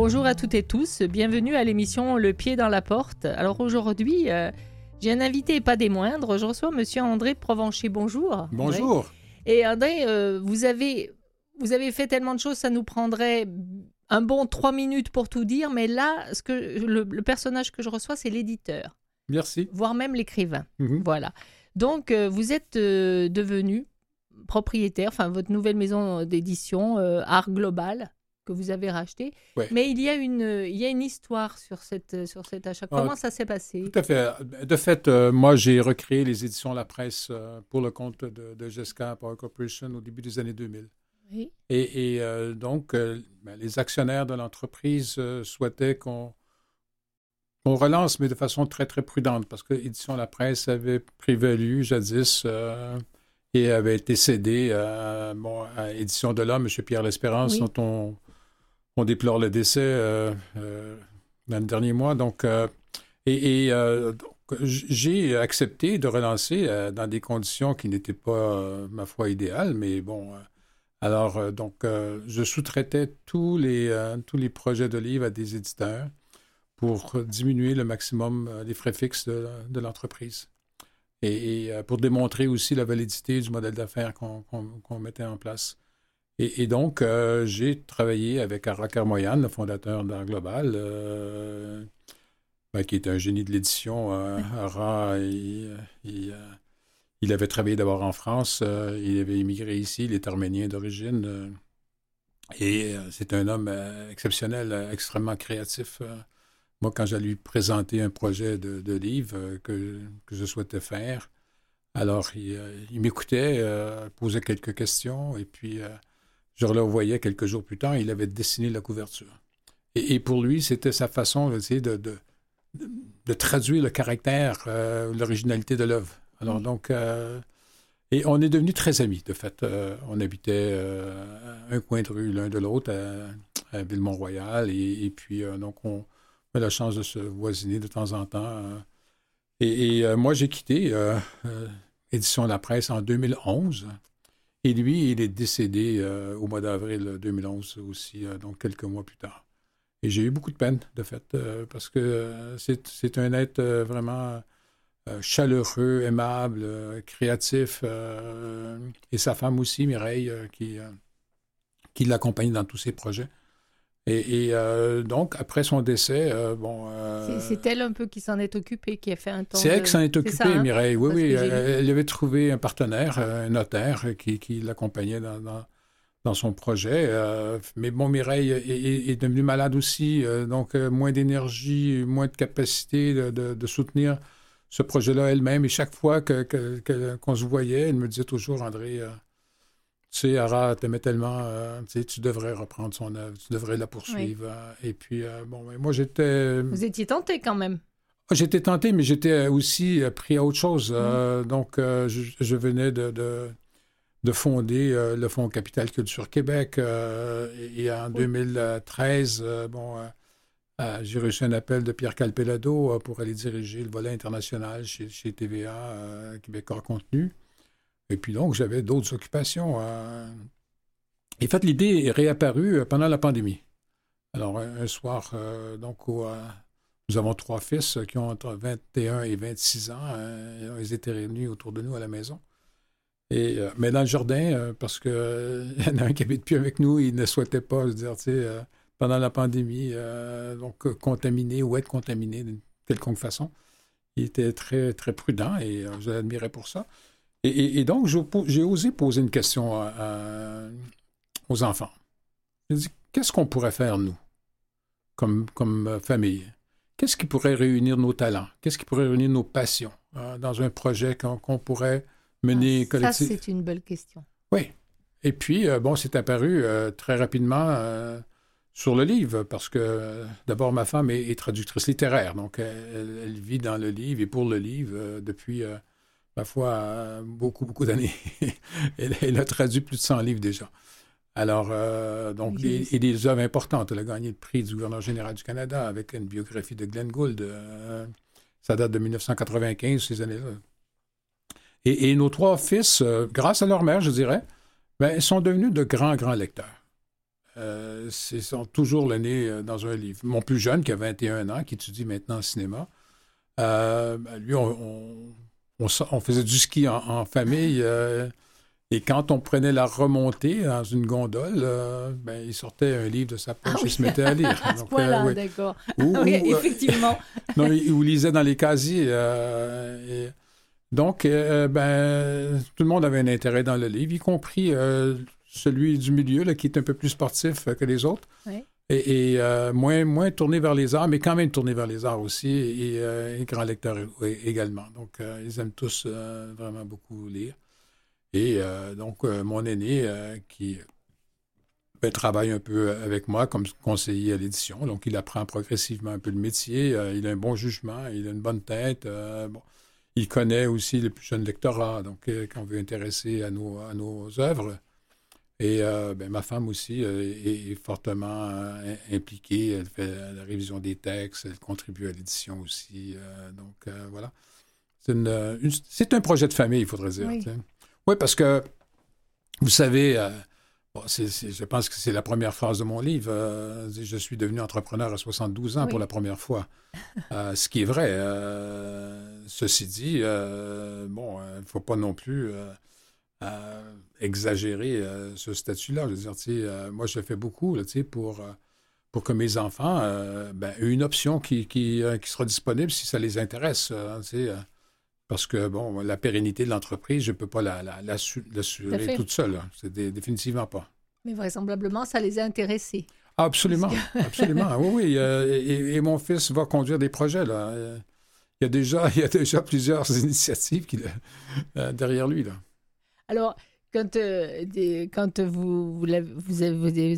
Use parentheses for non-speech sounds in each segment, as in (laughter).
bonjour à toutes et tous, bienvenue à l'émission Le pied dans la porte. Alors aujourd'hui, euh, j'ai un invité et pas des moindres, je reçois monsieur André Provencher, bonjour. Bonjour. Et André, euh, vous, avez, vous avez fait tellement de choses, ça nous prendrait un bon trois minutes pour tout dire, mais là, ce que, le, personnage que je reçois, c'est l'éditeur. Merci. Voire même l'écrivain. Mhm. Voilà. Donc, euh, vous êtes devenu propriétaire, enfin votre nouvelle maison d'édition, Art Global, que vous avez racheté. Mais il y, a une, il y a une histoire sur, cette, sur cet achat. Ah, Comment ça s'est passé? Tout à fait. De fait, euh, moi, j'ai recréé les éditions La Presse euh, pour le compte de, de Jessica Power Corporation au début des années 2000. Oui. Et, et euh, donc, ben, les actionnaires de l'entreprise souhaitaient qu'on on relance, mais de façon très, très prudente, parce que Édition La Presse avait prévalu jadis et avait été cédé bon, à Édition de l'Homme, M. Pierre L'Espérance, dont on on déplore le décès euh, euh, dans le dernier mois. Donc, euh, et, j'ai accepté de relancer dans des conditions qui n'étaient pas, ma foi, idéales, mais bon. alors, donc, je sous-traitais tous les, tous les projets de livres à des éditeurs pour diminuer le maximum les frais fixes de, l'entreprise. Et, pour démontrer aussi la validité du modèle d'affaires qu'on mettait en place. Et, donc, euh, j'ai travaillé avec Ara Carmoyan, le fondateur d'Art Global, euh, ben, qui est un génie de l'édition. Euh, Ara, il, il, avait travaillé d'abord en France, il avait immigré ici, il est arménien d'origine. et c'est un homme exceptionnel, extrêmement créatif. moi, quand j'allais lui présenter un projet de, livre que, que, je souhaitais faire, alors il, il m'écoutait, posait quelques questions, et puis je le revoyais quelques jours plus tard, il avait dessiné la couverture. Et, pour lui, c'était sa façon de, de, de, traduire le caractère, euh, l'originalité de l'œuvre. Alors donc, euh, et on est devenus très amis, de fait. Euh, on habitait un coin de rue l'un de l'autre à, Villemont-Royal, et, puis donc on a la chance de se voisiner de temps en temps. et, moi, j'ai quitté Édition de la presse en 2011. Et lui, il est décédé euh, au mois d'avril 2011 aussi, euh, donc quelques mois plus tard. Et j'ai eu beaucoup de peine, de fait, euh, parce que c'est un être vraiment chaleureux, aimable, créatif, et sa femme aussi, Mireille, qui, qui l'accompagne dans tous ses projets. Et, euh, donc, après son décès, euh, bon. Euh, c'est elle un peu qui s'en est occupée, qui a fait un temps. C'est elle qui s'en est occupée, hein? Mireille. Oui, oui. Elle, avait trouvé un partenaire, un notaire, qui, qui l'accompagnait dans, dans, son projet. mais bon, Mireille est, est devenue malade aussi, donc moins d'énergie, moins de capacité de, de, soutenir ce projet-là elle-même. Et chaque fois qu'on que, qu'on se voyait, elle me disait toujours, André tu sais, Ara t'aimait tellement, euh, tu, sais, tu devrais reprendre son œuvre, tu devrais la poursuivre. Euh, et puis, euh, bon, moi, j'étais. Vous étiez tenté quand même. Ah, j'étais tenté, mais j'étais aussi pris à autre chose. Mm. donc, je, venais de, de, fonder le Fonds Capital Culture Québec. et en 2013, bon, j'ai reçu un appel de Pierre Calpelado pour aller diriger le volet international chez, chez TVA Québécois Contenu. Et puis donc, j'avais d'autres occupations. Euh... Et en fait, l'idée est réapparue euh, pendant la pandémie. Alors, un, soir, euh, donc, euh, nous avons trois fils qui ont entre 21 et 26 ans. ils étaient réunis autour de nous à la maison. Et, mais dans le jardin, parce qu'il (laughs) y en a un qui habite plus avec nous, il ne souhaitait pas, veux dire, tu sais, pendant la pandémie, donc contaminé ou être contaminé d'une quelconque façon. Il était très, très prudent et je l'admirais pour ça. Et, donc, j'ai osé poser une question aux enfants. J'ai dit, qu'est-ce qu'on pourrait faire, nous, comme, comme euh, famille? Qu'est-ce qui pourrait réunir nos talents? Qu'est-ce qui pourrait réunir nos passions hein, dans un projet qu'on pourrait mener ah, collectivement? Ça, c'est une belle question. Oui. Et puis, euh, bon, c'est apparu euh, très rapidement sur le livre, parce que d'abord, ma femme est, traductrice littéraire, donc elle, elle, vit dans le livre et pour le livre depuis ma foi, beaucoup, beaucoup d'années. (laughs) elle, a traduit plus de 100 livres déjà. Alors, euh, donc, et des œuvres importantes. Elle a gagné le prix du gouverneur général du Canada avec une biographie de Glenn Gould. Euh, ça date de 1995, ces années-là. Et, nos trois fils, euh, grâce à leur mère, je dirais, ben, sont devenus de grands, grands lecteurs. euh, c'est sont toujours le nez dans un livre. Mon plus jeune, qui a 21 ans, qui étudie maintenant cinéma, ben, lui, on, on, faisait du ski en, famille. et quand on prenait la remontée dans une gondole, ben, il sortait un livre de sa poche ah et se mettait à lire. à ce point-là, d'accord. oui, effectivement. (laughs) non, il, lisait dans les casiers. Et, donc, euh, ben, tout le monde avait un intérêt dans le livre, y compris euh, celui du milieu, là, qui est un peu plus sportif que les autres. Et, euh, moins, moins tourné vers les arts, mais quand même tourné vers les arts aussi, et, grand lecteur également. Donc, ils aiment tous vraiment beaucoup lire. Et donc, mon aîné, qui ben, travaille un peu avec moi comme conseiller à l'édition, donc il apprend progressivement un peu le métier, il a un bon jugement, il a une bonne tête. bon il connaît aussi le plus jeune lectorat, donc euh, quand on veut intéresser à nos, à nos œuvres. Et euh, ben, ma femme aussi euh, est, fortement impliquée. Elle fait la révision des textes, elle contribue à l'édition aussi. donc voilà. C'est un projet de famille, il faudrait dire. Oui, parce que vous savez, je pense que c'est la première phrase de mon livre. Euh, je suis devenu entrepreneur à 72 ans pour la première fois. Euh, ce qui est vrai. Euh, ceci dit, bon, il ne faut pas non plus exagérer ce statut-là. Je veux dire, moi, je fais beaucoup pour, pour que mes enfants ben, aient une option qui, qui, sera disponible si ça les intéresse. parce que, bon, la pérennité de l'entreprise, je ne peux pas l'assurer la, toute seule. C'est définitivement pas. Mais vraisemblablement, ça les a intéressés. Absolument, absolument. (laughs) Oui, oui. et, mon fils va conduire des projets, là. Il y a déjà, (laughs) il y a déjà plusieurs (laughs) initiatives euh, derrière lui, là. Alors, quand, euh, quand vous, vous, vous,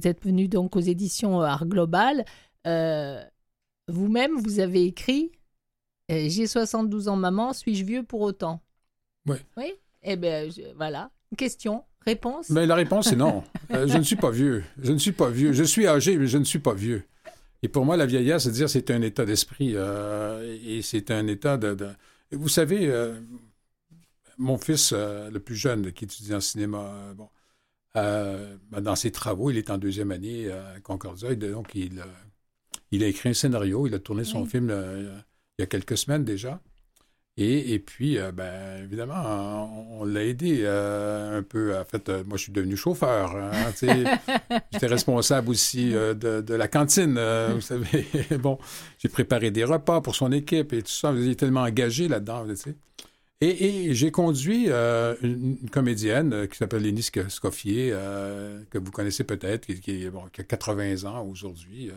êtes venu donc aux éditions Art Global, euh, vous-même, vous avez écrit J'ai 72 ans, maman, suis-je vieux pour autant? Oui. Oui Eh bien, voilà. Question. Réponse? Mais La réponse est non. Euh, je ne suis pas vieux. Je ne suis pas vieux. Je suis âgé, mais je ne suis pas vieux. Et pour moi, la vieillesse, c'est dire c'est un état d'esprit euh, et c'est un état de, Vous savez, euh, mon fils, le plus jeune, qui étudie en cinéma, bon, ben, dans ses travaux, il est en deuxième année à Concordia, donc il, il a écrit un scénario, il a tourné son film il y a quelques semaines déjà. Et, puis, euh, ben, évidemment, on, l'a aidé euh, un peu. En fait, euh, moi, je suis devenu chauffeur. Hein, (laughs) J'étais responsable aussi de, la cantine, (laughs) vous savez. (laughs) bon, j'ai préparé des repas pour son équipe et tout ça. Il est tellement engagé là-dedans, Et, j'ai conduit une, comédienne qui s'appelle Lénie Scoffier, que vous connaissez peut-être, qui, qui, qui, a 80 ans aujourd'hui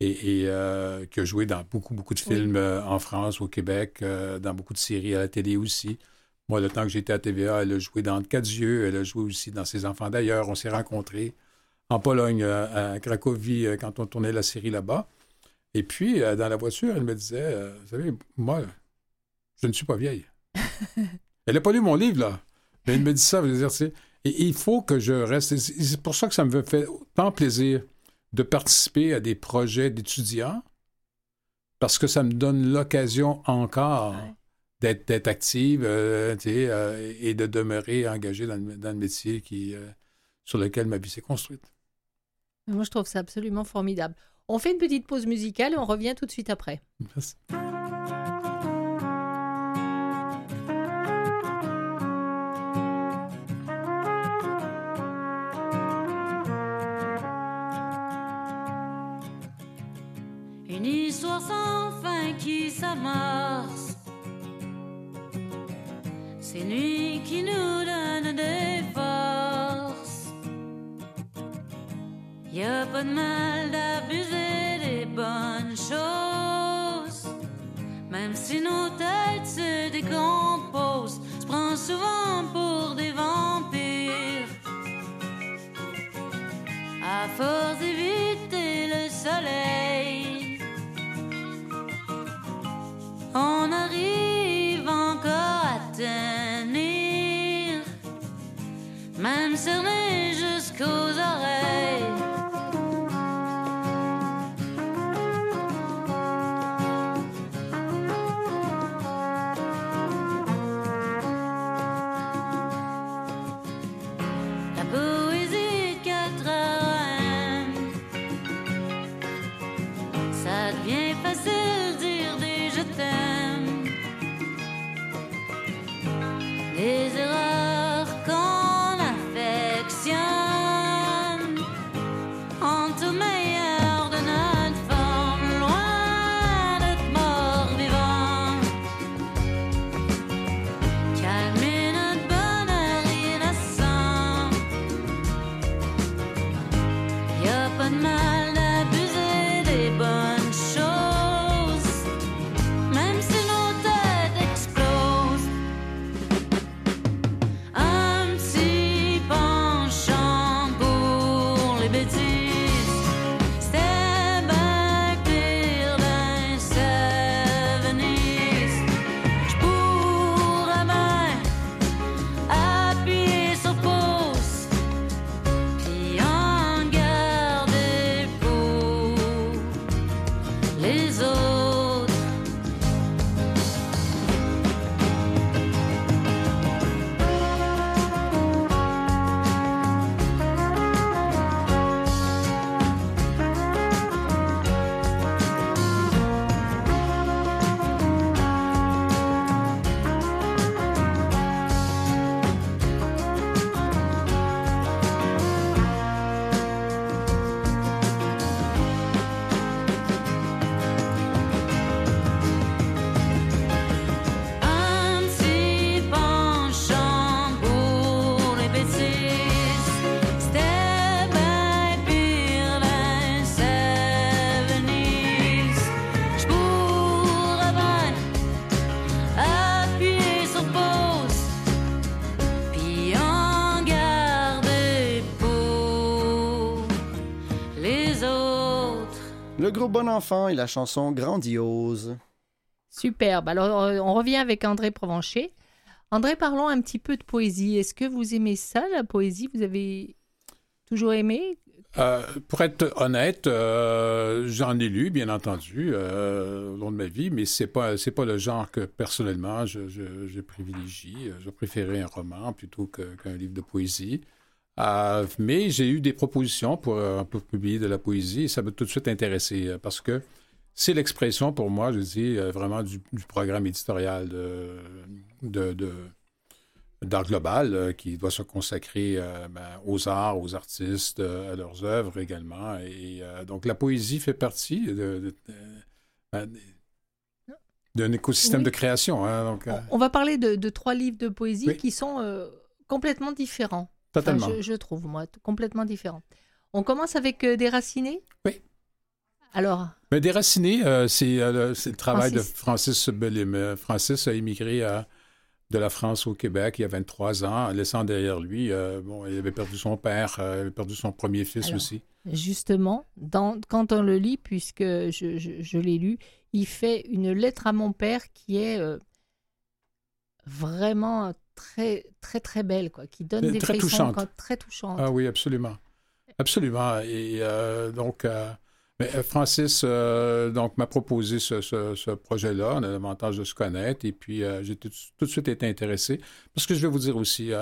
et, euh, qui a joué dans beaucoup, beaucoup de films euh, en France, au Québec, euh, dans beaucoup de séries à la télé aussi. Moi, le temps que j'étais à TVA, elle a joué dans Quatre yeux, elle a joué aussi dans Ses enfants d'ailleurs. On s'est rencontrés en Pologne, à Cracovie, quand on tournait la série là-bas. Et puis, dans la voiture, elle me disait, vous savez, moi, je ne suis pas vieille. Elle n'a pas lu mon livre, là. Mais elle me dit ça, vous dire, et il faut que je reste. C'est pour ça que ça me fait tant plaisir de participer à des projets d'étudiants parce que ça me donne l'occasion encore d'être active euh, euh, et de demeurer engagé dans le, métier qui, euh, sur lequel ma vie s'est construite. Moi, je trouve ça absolument formidable. On fait une petite pause musicale et on revient tout de suite après. Merci. C'est lui qui nous donne des forces. Y a pas de mal d'abuser des bonnes choses. Même si nos têtes se décomposent, se prend souvent pour des vampires. À force d'éviter le soleil. On arrive encore à tenir, même cerné jusqu'aux oreilles. Bon Enfant et la chanson Grandiose. Superbe. Alors, euh, on revient avec André Provencher. André, parlons un petit peu de poésie. Est-ce que vous aimez ça, la poésie? Vous avez toujours aimé? Euh, pour être honnête, euh, j'en ai lu, bien entendu, au long de ma vie, mais c'est pas c'est pas le genre que personnellement je, privilégie. Je préférais un roman plutôt qu'un livre de poésie. Euh, mais j'ai eu des propositions pour, euh, pour, publier de la poésie et ça m'a tout de suite intéressé euh, parce que c'est l'expression pour moi, je dis, vraiment du, programme éditorial de, de, d'art global qui doit se consacrer ben, aux arts, aux artistes, à leurs œuvres également. Et donc la poésie fait partie de, ben, d'un écosystème de création. Hein, donc, On va parler de, trois livres de poésie qui sont complètement différents je, trouve, moi, complètement différent. On commence avec euh, Déraciné? Oui. Alors? Mais Déraciné, euh, euh, c'est le travail de Francis Bellim. Francis a immigré de la France au Québec il y a 23 ans, laissant derrière lui, bon, il avait perdu son père, il avait perdu son premier fils aussi. Justement, dans, quand on le lit, puisque je, je l'ai lu, il fait une lettre à mon père qui est vraiment très, très, très belle, quoi, qui donne des très frissons très touchantes. Ah oui, absolument. Absolument. Et euh, donc, euh, mais euh, Francis donc m'a proposé ce, ce, projet-là. On a l'avantage de se connaître. Et puis, j'ai tout, de suite été intéressé. Parce que je vais vous dire aussi,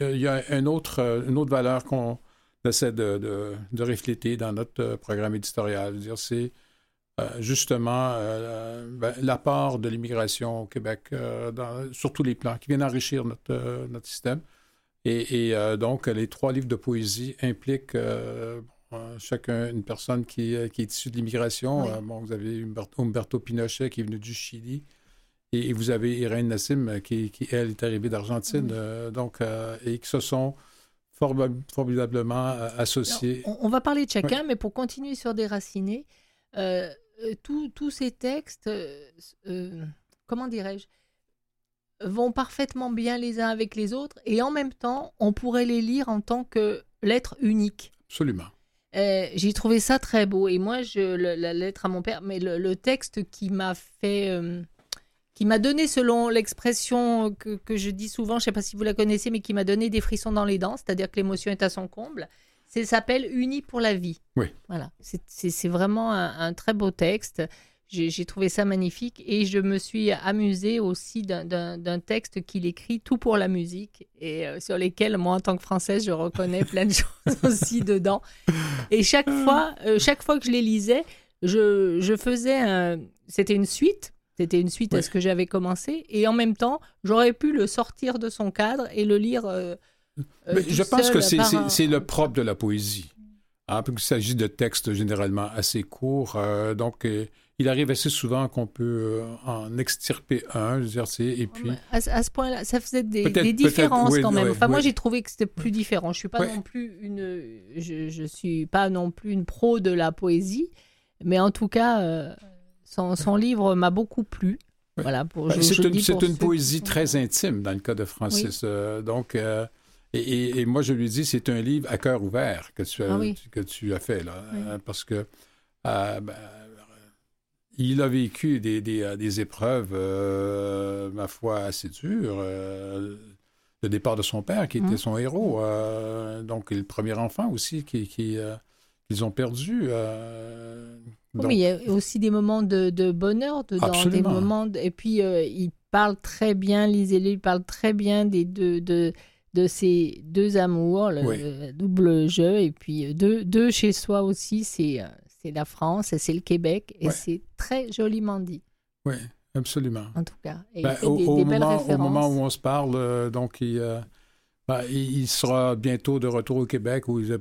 il y a un autre, une autre valeur qu'on essaie de, de, de, refléter dans notre programme éditorial. dire, c'est justement euh, ben, l'apport de l'immigration au Québec euh, sur tous les plans, qui vient enrichir notre, notre système. Et, donc, les trois livres de poésie impliquent chacun une personne qui, qui est issue de l'immigration. bon, vous avez Humberto, Pinochet qui est venu du Chili. Et, vous avez Irène Nassim qui, qui, elle, est arrivée d'Argentine. donc, et qui se sont formidablement associés. on, va parler de chacun, mais pour continuer sur Déraciné, euh, tous ces textes, euh, euh, comment dirais-je, vont parfaitement bien les uns avec les autres et en même temps, on pourrait les lire en tant que lettres uniques. Absolument. J'ai trouvé ça très beau. Et moi, je, la lettre à mon père, mais le, texte qui m'a fait, qui m'a donné, selon l'expression que, que, je dis souvent, je ne sais pas si vous la connaissez, mais qui m'a donné des frissons dans les dents, c'est-à-dire que l'émotion est à son comble. Ça s'appelle Unis pour la vie. Oui. Voilà. C'est vraiment un, très beau texte. J'ai trouvé ça magnifique et je me suis amusée aussi d'un texte qu'il écrit tout pour la musique et euh, sur lesquels moi en tant que française je reconnais plein de (laughs) choses aussi dedans. Et chaque fois, euh, chaque fois que je les lisais, je, je faisais un... C'était une suite. C'était une suite à ce que j'avais commencé. Et en même temps, j'aurais pu le sortir de son cadre et le lire. Euh, euh, je pense que c'est le propre de la poésie. Hein, il s'agit de textes généralement assez courts. donc, il arrive assez souvent qu'on peut en extirper un, je veux dire, et puis... À, ce point-là, ça faisait des, différences quand même. enfin, moi, j'ai trouvé que c'était plus différent. Je suis pas non plus une... Je, je suis pas non plus une pro de la poésie, mais en tout cas, euh, son, livre m'a beaucoup plu. Voilà, ben, c'est une, poésie très intime dans le cas de Francis. Euh, donc, euh, et, moi, je lui dis, c'est un livre à cœur ouvert que tu as, ah que tu as fait, là. parce que ben, il a vécu des, des, épreuves, ma foi, assez dures. le départ de son père, qui était mmh. son héros. donc, le premier enfant aussi, qui, qui ils ont perdu. Euh, oui, il y a aussi des moments de, bonheur dedans, des moments. Et puis, euh, il parle très bien, lisez-le, il parle très bien des deux, de, de ces deux amours, le, double jeu, et puis euh, deux, deux chez soi aussi, c'est la France et c'est le Québec, et c'est très joliment dit. Oui, absolument. En tout cas. Et ben, au, au, moment, au, moment, où on se parle, donc, il, ben, il, sera bientôt de retour au Québec. Où il,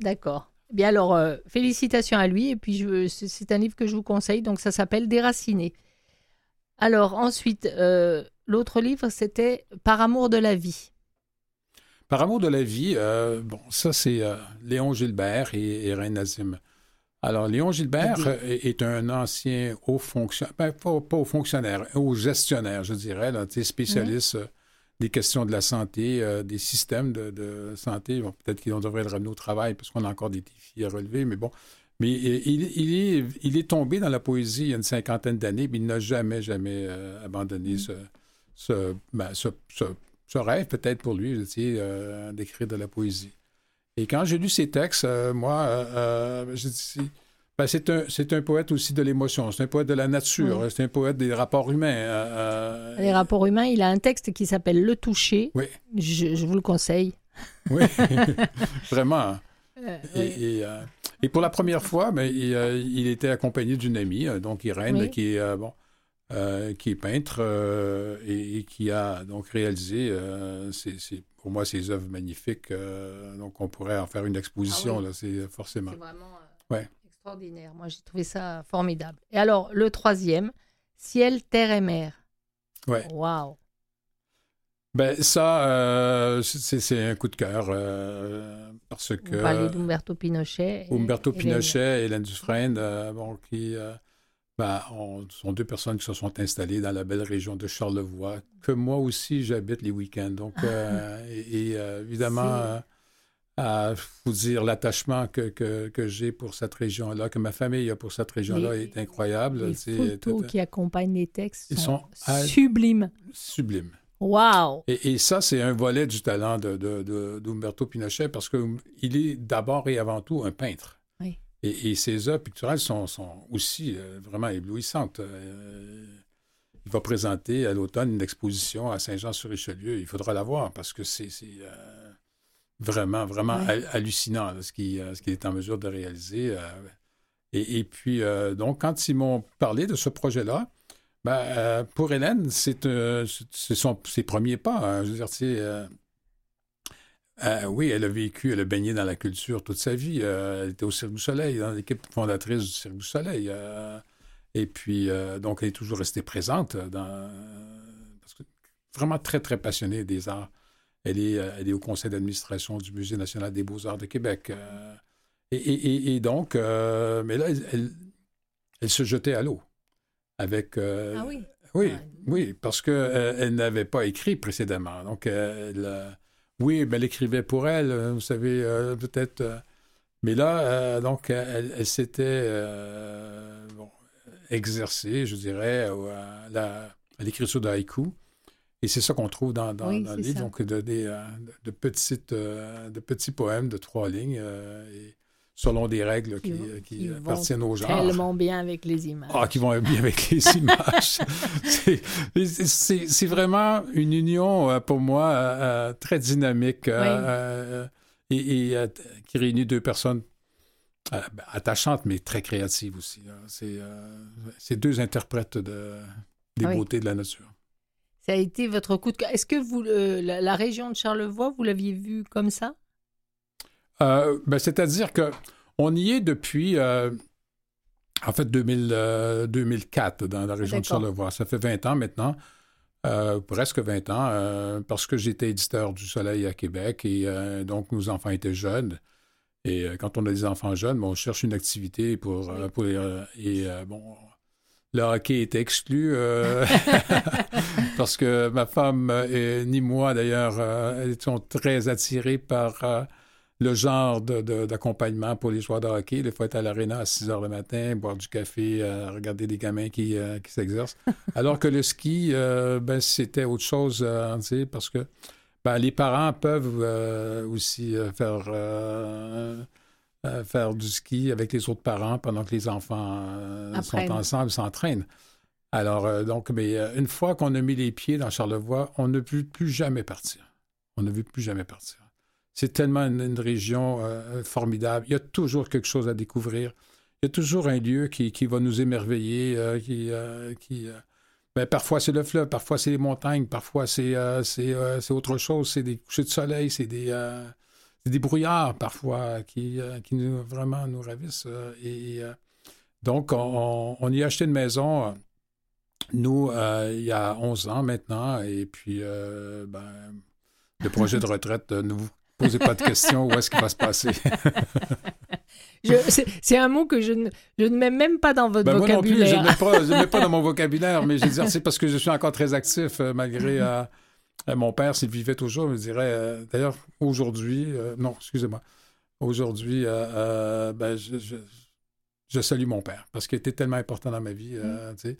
D'accord. Bien alors, euh, félicitations à lui. Et puis, c'est un livre que je vous conseille. Donc, ça s'appelle Déraciné. Alors, ensuite, euh, l'autre livre, c'était Par amour de la vie. Par amour de la vie, euh, bon, ça, c'est Léon Gilbert et, et Nazim. Alors, Léon Gilbert est, un ancien haut fonctionnaire, ben, pas, haut fonctionnaire, haut gestionnaire, je dirais, là, spécialiste des questions de la santé, euh, des systèmes de, santé. Peut-être qu'on devrait le ramener au travail parce qu'on a encore des défis à relever, mais bon. Mais il, est, il est tombé dans la poésie il y a une cinquantaine d'années, mais il n'a jamais, jamais euh, abandonné mm. ben, ce, ce, rêve, peut-être pour lui, euh, d'écrire de la poésie. Et quand j'ai lu ses textes, moi, j'ai dit ben, c'est un, un, poète aussi de l'émotion, c'est un poète de la nature, c'est un poète des rapports humains. Euh, euh, Les rapports humains, il a un texte qui s'appelle Le toucher. Oui. Je, vous le conseille. (laughs) Oui, (laughs) vraiment. Euh, et, et, pour la première fois, mais ben, il, il, était accompagné d'une amie, donc Irène, qui est bon. Qui est peintre et, qui a donc réalisé, c'est pour moi, ses œuvres magnifiques. donc, on pourrait en faire une exposition, ah là, c'est forcément. C'est vraiment. Ouais. Moi, j'ai trouvé ça formidable. Et alors, le troisième, Ciel, Terre et Mer. Ouais. Waouh. Ben, ça, euh, c'est un coup de cœur euh, parce que. Vous parlez d'Umberto Pinochet. Umberto Pinochet et Hélène Dufresne, euh, bon, qui ben, sont deux personnes qui se sont installées dans la belle région de Charlevoix, que moi aussi j'habite les week-ends. Donc, et, évidemment à vous dire l'attachement que, que, j'ai pour cette région-là, que ma famille a pour cette région-là est incroyable. Les photos qui accompagnent les textes sont, sublimes. Sublimes. Wow! Et, et ça, c'est un volet du talent d'Umberto de, de, Pinochet parce qu'il est d'abord et avant tout un peintre. Et, et, ses œuvres picturales sont, sont aussi euh, vraiment éblouissantes. Euh, il va présenter à l'automne une exposition à Saint-Jean-sur-Richelieu. Il faudra la voir parce que c'est... Euh, vraiment, vraiment hallucinant ce qu'il est en mesure de réaliser. Et, puis, donc, quand ils m'ont parlé de ce projet-là, ben, pour Hélène, c'est ses premiers pas. Hein. je veux dire, c'est. oui, elle a vécu, elle a baigné dans la culture toute sa vie. elle était au Cirque du Soleil, dans l'équipe fondatrice du Cirque du Soleil. et puis, donc, elle est toujours restée présente dans. Parce que vraiment très, très passionnée des arts. Elle est, euh, elle est au conseil d'administration du Musée national des beaux-arts de Québec. Euh, et, donc, euh, mais là, elle, elle, se jetait à l'eau. Avec, ah oui? Oui, oui, parce qu'elle elle, n'avait pas écrit précédemment. Donc, oui, mais elle écrivait pour elle, vous savez, peut-être. mais là, donc, elle, s'était bon, exercée, je dirais, à l'écriture de haïku. Et c'est ça qu'on trouve dans, dans, le livre, donc de, de, euh, de, petites, euh, de petits poèmes de trois lignes, euh, et selon des règles qui, qui, appartiennent au genre. Tellement bien avec les images. Ah, qui vont bien avec les (laughs) images. c'est vraiment une union, pour moi, très dynamique et, et qui réunit deux personnes ben, attachante, mais très créative aussi. C'est deux interprètes de, des beautés de la nature. Ça a été votre coup de cœur. Est-ce que vous, la, région de Charlevoix, vous l'aviez vue comme ça? Ben, c'est-à-dire que on y est depuis, en fait, 2000, 2004 dans la région de Charlevoix. Ça fait 20 ans maintenant. Euh, presque 20 ans, euh, parce que j'étais éditeur du Soleil à Québec et euh, donc nos enfants étaient jeunes. Et quand on a des enfants jeunes, on cherche une activité pour, pour les, et bon, le hockey était exclu (laughs) (laughs) parce que ma femme et ni moi d'ailleurs étions très attirés par le genre d'accompagnement pour les joueurs de hockey. Il faut être à l'aréna à 6 heures le matin, boire du café, euh, regarder des gamins qui, euh, qui s'exercent. (laughs) Alors que le ski, euh, ben, c'était autre chose, parce que ben, les parents peuvent aussi faire, faire du ski avec les autres parents pendant que les enfants sont ensemble, s'entraînent. Alors, donc, mais une fois qu'on a mis les pieds dans Charlevoix, on ne peut plus jamais partir. On ne veut plus jamais partir. C'est tellement une, région euh, formidable. Il y a toujours quelque chose à découvrir. Il y a toujours un lieu qui, qui va nous émerveiller, euh, qui, euh, qui ben, parfois c'est le fleuve, parfois c'est les montagnes, parfois c'est autre chose, c'est des couchers de soleil, c'est des, des brouillards parfois qui, qui nous, vraiment nous ravissent. et donc, on, on, y a acheté une maison, nous, il y a 11 ans maintenant, et puis ben, le projet de retraite nous Posez pas de questions, où est-ce qu'il va se passer? (laughs) c'est un mot que je ne, je ne, mets même pas dans votre ben, vocabulaire. Moi non plus, je ne mets, pas dans mon vocabulaire, mais je veux dire, c'est parce que je suis encore très actif, euh, malgré euh, euh, mon père, s'il vivait toujours, je dirais, d'ailleurs, aujourd'hui, non, excusez-moi, aujourd'hui, ben, je, je, salue mon père, parce qu'il était tellement important dans ma vie, mm. tu sais.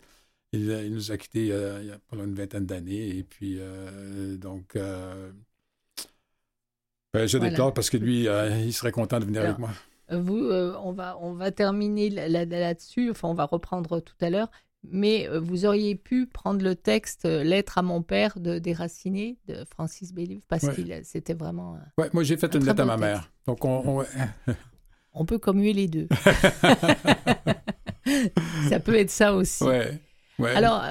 Il, il, nous a quittés il y a pendant une vingtaine d'années, et puis, donc ben, je déclare parce que lui, euh, il serait content de venir avec moi. Vous, euh, on, va, on va terminer là-dessus, enfin on va reprendre tout à l'heure, mais euh, vous auriez pu prendre le texte Lettre à mon père de Déraciné de Francis Bélive parce que c'était vraiment. Oui, moi j'ai fait une lettre à ma mère. Donc on, (laughs) on... peut commuer les deux. (laughs) (laughs) ça peut être ça aussi. Ouais. Alors,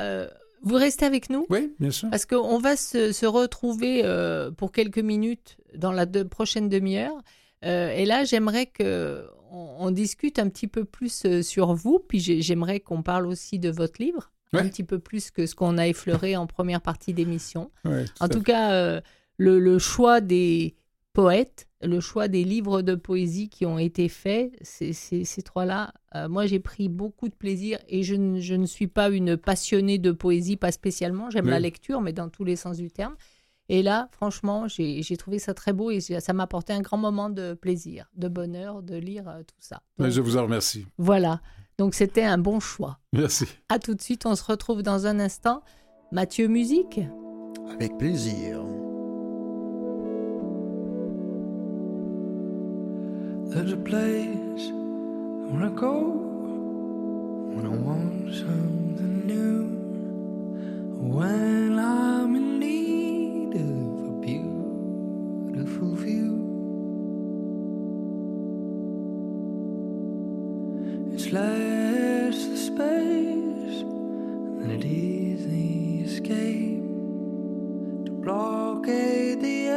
vous restez avec nous? Oui, bien sûr. Parce qu'on va se, retrouver euh, pour quelques minutes dans la prochaine demi-heure. Euh, et là, j'aimerais que on, discute un petit peu plus euh, sur vous, puis j'aimerais qu'on parle aussi de votre livre, un petit peu plus que ce qu'on a effleuré en première partie d'émission. en tout cas, le, choix des poètes, le choix des livres de poésie qui ont été faits, ces, ces, trois-là, euh, moi j'ai pris beaucoup de plaisir et je, ne suis pas une passionnée de poésie, pas spécialement, j'aime la lecture, mais dans tous les sens du terme. Et là, franchement, j'ai trouvé ça très beau et ça m'a apporté un grand moment de plaisir, de bonheur de lire euh, tout ça. je vous en remercie. Voilà, donc c'était un bon choix. Merci. À tout de suite, on se retrouve dans un instant. Mathieu Musique Avec plaisir. There's a place I wanna go when I want something new. When I'm in need of a beautiful view. It's less the space than it is the escape to blockade the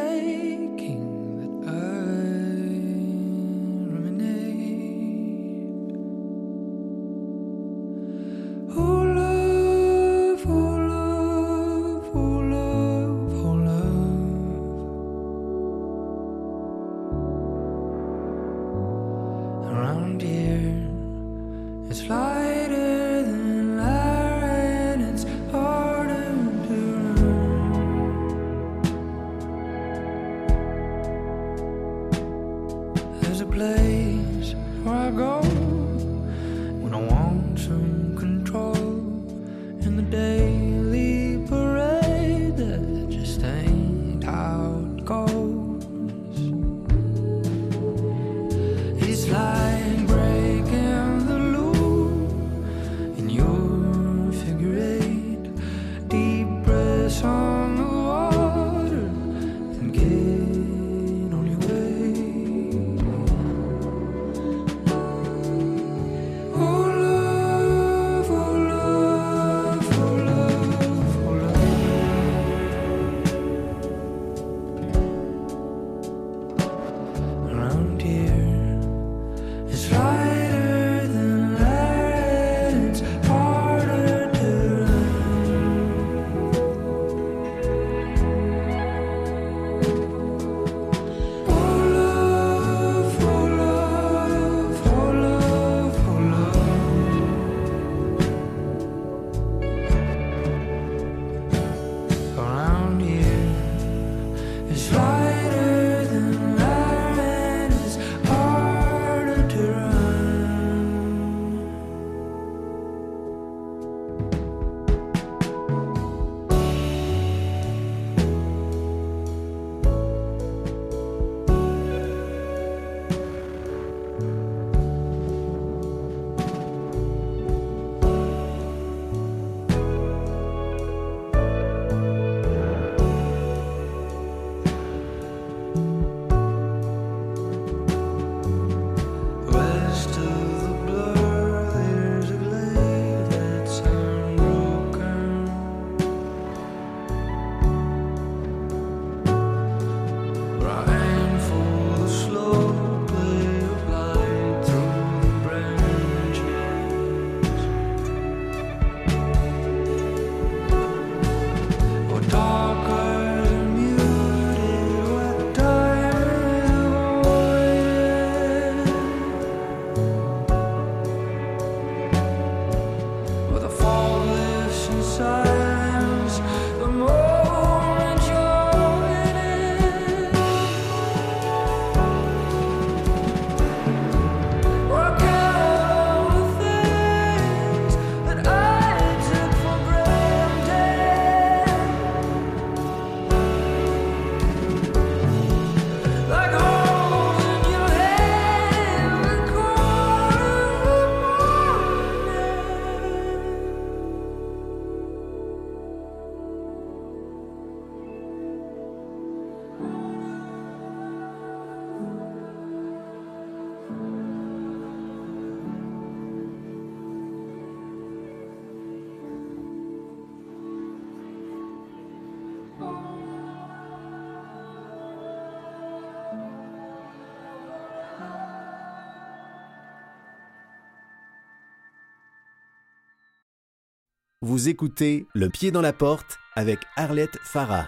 Vous écoutez Le pied dans la porte avec Arlette Farah.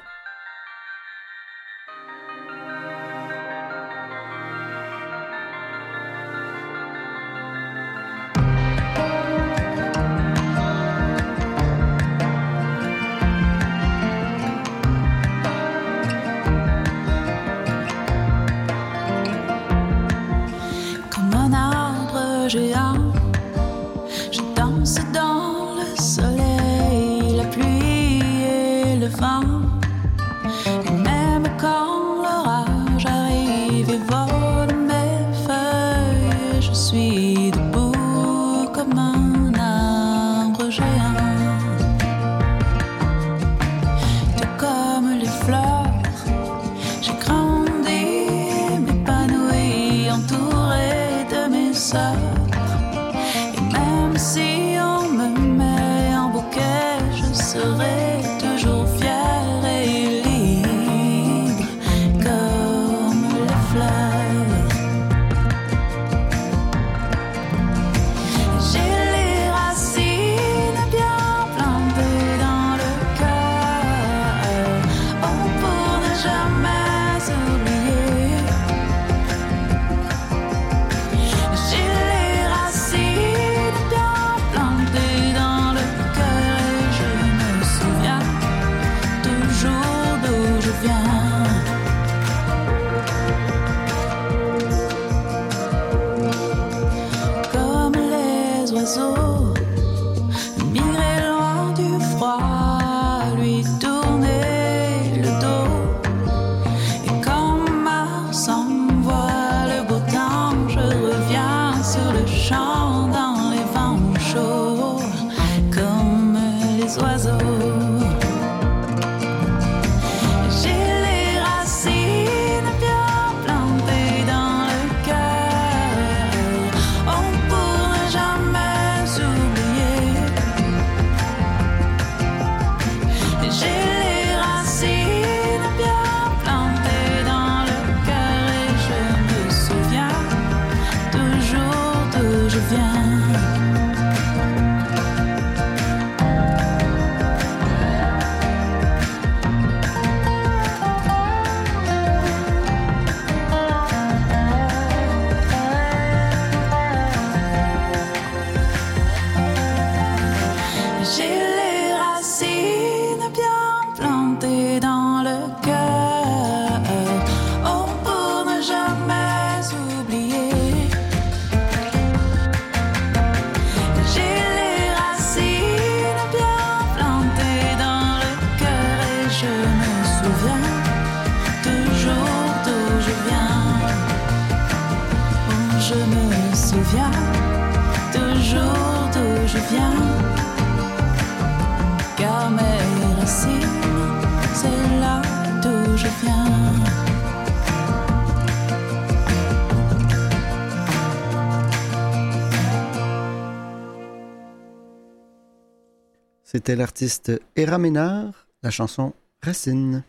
C'était l'artiste Héra Ménard, la chanson Racine.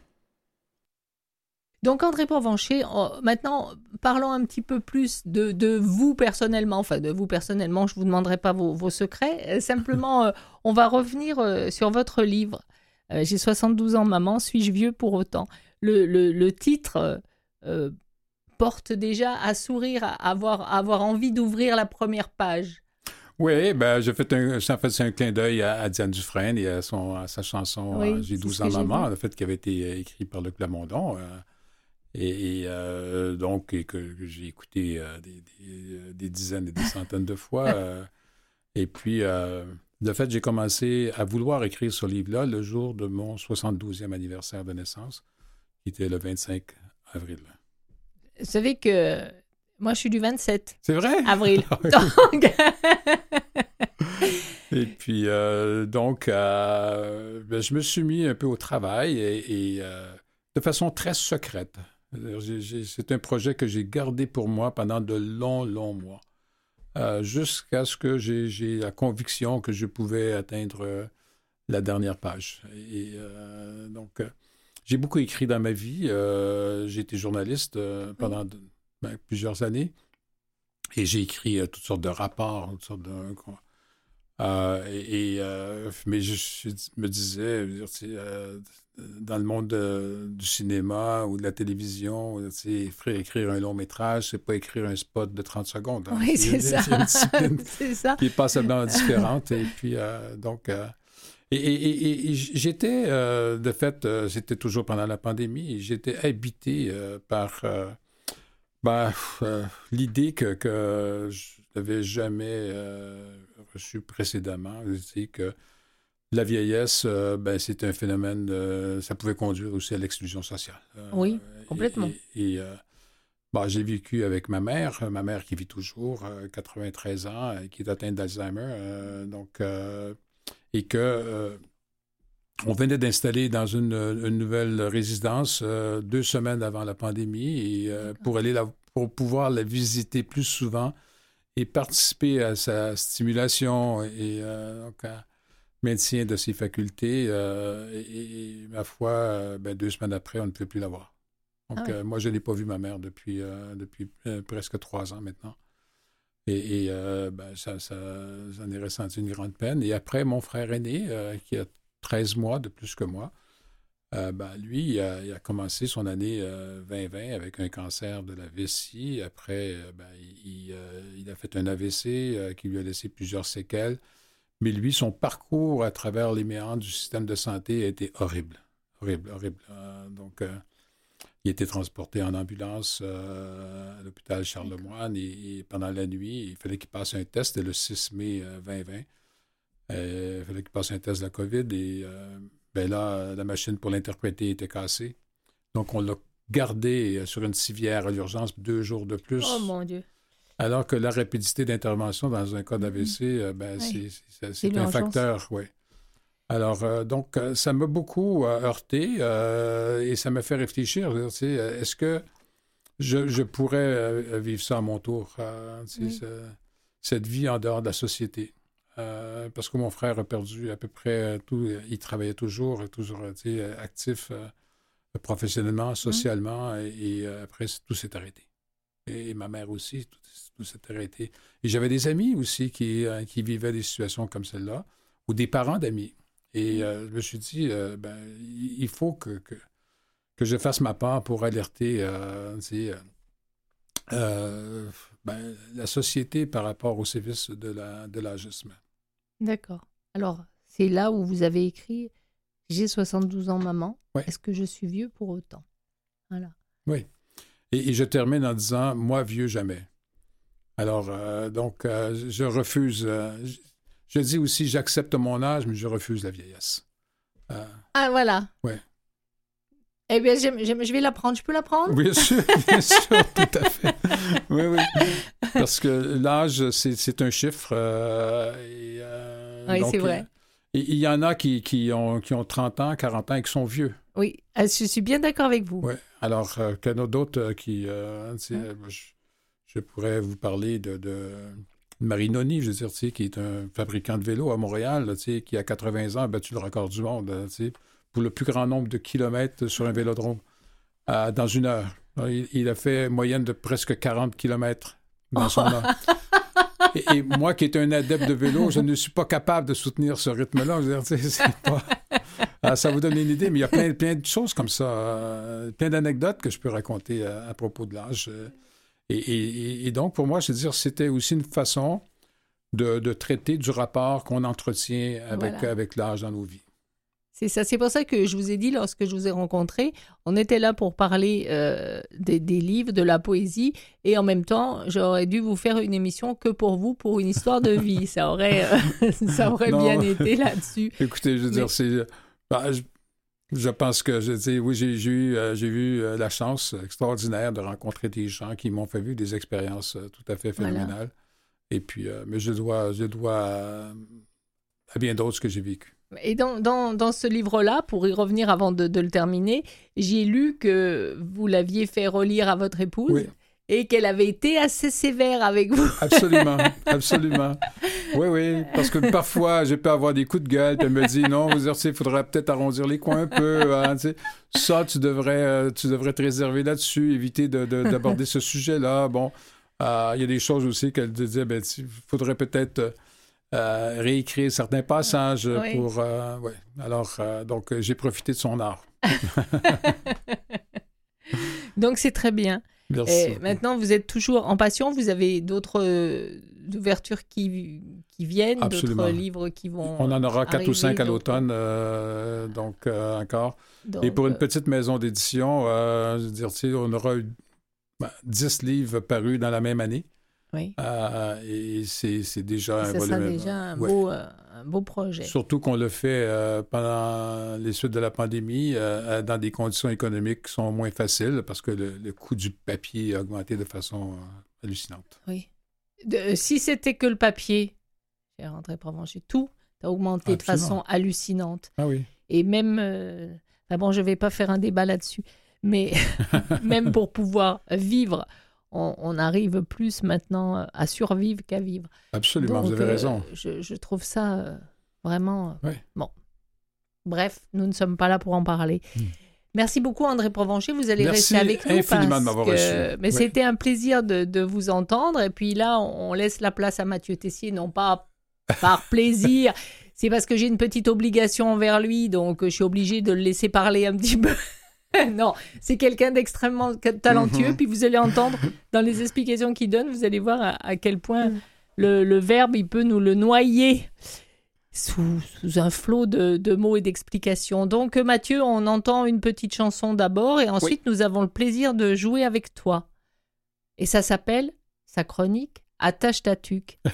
Donc André Porvancher, oh, maintenant parlons un petit peu plus de, vous personnellement, enfin de vous personnellement, je ne vous demanderai pas vos, secrets, euh, simplement (laughs) euh, on va revenir euh, sur votre livre. J'ai 72 ans maman, suis-je vieux pour autant? Le, titre porte déjà à sourire, à avoir, à avoir envie d'ouvrir la première page. Oui, ben, j'ai fait un, en fait, un clin d'œil à, Diane Dufresne et à, son, à sa chanson Oui, J'ai c'est 12 ce ans maman, le fait qui avait été écrit par Luc Lamondon. euh, et et, euh, donc, et que, que j'ai écouté euh, des, des- des dizaines et des centaines de fois. (laughs) euh, et puis, euh, de fait, j'ai commencé à vouloir écrire ce livre-là le jour de mon 72e anniversaire de naissance, qui était le 25 avril. Vous savez que moi, je suis du 27 C'est vrai? avril. (laughs) Ah. Donc, (laughs) Et puis, euh, donc, euh, ben, je me suis mis un peu au travail et, et, euh, de façon très secrète. C'est un projet que j'ai gardé pour moi pendant de longs, longs mois, jusqu'à ce que j'ai la conviction que je pouvais atteindre la dernière page. Et donc, j'ai beaucoup écrit dans ma vie. J'ai été journaliste pendant ben, plusieurs années. Et j'ai écrit euh, toutes sortes de rapports, toutes sortes de... Euh, et, euh, mais je, je me disais, dans le monde de- du cinéma ou de la télévision, écrire, un long métrage, c'est pas écrire un spot de 30 secondes. hein. oui, c'est ça. (laughs) c'est ça. qui est passablement différente. Et puis, donc, et, et- j'étais, de fait, c'était toujours pendant la pandémie, j'étais habité par ben, euh, l'idée que, que je n'avais jamais euh, reçue précédemment, c'est que la vieillesse, euh, ben, c'est un phénomène, ça pouvait conduire aussi à l'exclusion sociale. Oui, complètement. Et, et, bon, j'ai vécu avec ma mère, ma mère qui vit toujours, euh, 93 ans, qui est atteinte d'Alzheimer, donc, et que on venait d'installer dans une, une nouvelle résidence euh, deux semaines avant la pandémie et euh, pour aller la, pour pouvoir la visiter plus souvent et participer à sa stimulation et euh, donc, maintien de ses facultés. euh, et, et, ma foi, ben, deux semaines après, on ne peut plus la voir. Donc, Ah moi, je n'ai pas vu ma mère depuis, depuis presque trois ans maintenant. Et, et, ben, ça, ça, j'en ai ressenti une grande peine. Et après, mon frère aîné, qui a 13 mois de plus que moi, euh, ben, lui, il a, commencé son année euh, 2020 avec un cancer de la vessie. Après, euh, ben, il, euh, a fait un AVC euh, qui lui a laissé plusieurs séquelles. Mais lui, son parcours à travers les méandres du système de santé a été horrible. Horrible, horrible. Euh, donc, euh, il a été transporté en ambulance euh, à l'hôpital Charlemagne et, pendant la nuit, il fallait qu'il passe un test. Le 6 mai euh, 2020. Euh, il fallait qu'il passe un test de la COVID et euh, ben là, la machine pour l'interpréter était cassée. Donc, on l'a gardé euh, sur une civière à l'urgence deux jours de plus. Oh mon Dieu. Alors que la rapidité d'intervention dans un cas d'AVC, euh, ben, Oui. c'est- un facteur, oui. Alors, euh, donc, euh, ça m'a beaucoup euh, heurté euh, et ça m'a fait réfléchir. Euh, Est-ce que je, je pourrais euh, vivre ça à mon tour, euh, Oui. cette vie en dehors de la société? Euh, parce que mon frère a perdu à peu près euh, tout. Il travaillait toujours, toujours euh, actif euh, professionnellement, socialement, et, et, euh, après, tout s'est arrêté. Et, ma mère aussi, tout, tout s'est arrêté. Et j'avais des amis aussi qui, euh, qui vivaient des situations comme celle-là, ou des parents d'amis. Et euh, je me suis dit, euh, ben, il faut que, que, que je fasse ma part pour alerter euh, euh, euh, ben, la société par rapport au service de la de l'âgissement. D'accord. Alors, c'est là où vous avez écrit J'ai 72 ans, maman. Ouais. Est-ce que je suis vieux pour autant? Voilà. Oui. Et, et je termine en disant, moi, vieux jamais. Alors, euh, donc, euh, je refuse. euh, je, je dis aussi, j'accepte mon âge, mais je refuse la vieillesse. Ah, voilà. Ouais. Eh bien, je vais la prendre. Je peux la prendre bien (laughs) sûr, bien sûr, tout à fait. Oui, oui. Parce que l'âge, c'est un chiffre. euh, et, euh, Oui, c'est vrai. euh, Il y en a qui, qui, ont, qui ont 30 ans, 40 ans et qui sont vieux. Oui, ah, je suis bien d'accord avec vous. Ouais. Alors euh, qu'il y en a d'autres qui. Hein? je, je pourrais vous parler de, de Marinoni, je veux dire, qui est un fabricant de vélos à Montréal, là, qui à 80 ans a battu le record du monde, pour le plus grand nombre de kilomètres sur un vélodrome euh, dans une heure. Il, il a fait une moyenne de presque 40 kilomètres dans son heure. (laughs) Et, et moi qui étais un adepte de vélo, je ne suis pas capable de soutenir ce rythme-là. Pas... Ah, ça vous donne une idée, mais il y a plein, plein de choses comme ça, euh, plein d'anecdotes que je peux raconter euh, à, propos de l'âge. euh. Et, et- et donc, pour moi, je veux dire, c'était aussi une façon de, traiter du rapport qu'on entretient avec, avec l'âge dans nos vies. C'est ça. C'est pour ça que je vous ai dit, lorsque je vous ai rencontré, on était là pour parler euh, des, livres, de la poésie, et en même temps, j'aurais dû vous faire une émission que pour vous, pour une histoire de vie. ça aurait, euh, (laughs) ça aurait bien été là-dessus. Écoutez, je veux dire, c'est. Bah, je, pense que, je dis, oui, j'ai eu, euh, j'ai eu la chance extraordinaire de rencontrer des gens qui m'ont fait vivre des expériences tout à fait phénoménales. Et puis, mais je dois, je dois à bien d'autres que j'ai vécu. Et dans, dans, dans ce livre-là, pour y revenir avant de, de le terminer, j'ai lu que vous l'aviez fait relire à votre épouse. Et qu'elle avait été assez sévère avec vous. Absolument, (laughs) absolument. Oui, oui, parce que parfois, j'ai pu avoir des coups de gueule, puis elle me dit, non, vous il faudrait peut-être arrondir les coins un peu. Hein, ça, tu devrais, euh, tu devrais te réserver là-dessus, éviter d'aborder ce sujet-là. Bon, euh, il y a des choses aussi qu'elle disait, ben, il faudrait peut-être euh, euh, réécrire certains passages pour. Euh, ouais. Alors, euh, donc, j'ai profité de son art. (laughs) donc, c'est très bien. Et maintenant, vous êtes toujours en passion. Vous avez d'autres ouvertures qui, qui viennent, d'autres livres qui vont. On en aura quatre ou cinq à l'automne, donc encore. Et pour une petite maison d'édition, je veux dire, on aura eu ben, dix livres parus dans la même année. Oui. Euh, et c'est déjà un déjà un, beau, euh, un, beau, projet. Surtout qu'on le fait euh, pendant les suites de la pandémie, dans des conditions économiques qui sont moins faciles parce que le, coût du papier a augmenté de façon hallucinante. Oui. si c'était que le papier, j'ai rentré Provencher, tout a augmenté de façon hallucinante. Ah oui. Et même. Enfin bon, je ne vais pas faire un débat là-dessus, mais (laughs) (laughs) même pour pouvoir vivre on, arrive plus maintenant euh, à survivre qu'à vivre. Absolument, vous avez raison. Euh, je, trouve ça euh, vraiment... Bon. Bref, nous ne sommes pas là pour en parler. Hmm. Merci beaucoup André Provencher, vous allez rester avec nous. infiniment de reçu. Mais c'était un plaisir de, vous entendre. Et puis là, on laisse la place à Mathieu Tessier, non pas par (laughs) plaisir, c'est parce que j'ai une petite obligation envers lui, donc je suis obligée de le laisser parler un petit peu. (laughs) non, c'est quelqu'un d'extrêmement talentueux. Mhm. Puis vous allez entendre dans les explications qu'il donne, vous allez voir à, quel point mm. le, verbe, il peut nous le noyer sous, un flot de, mots et d'explications. Donc Mathieu, on entend une petite chanson d'abord et ensuite nous avons le plaisir de jouer avec toi. Et ça s'appelle, sa chronique, Attache ta tuque. (laughs)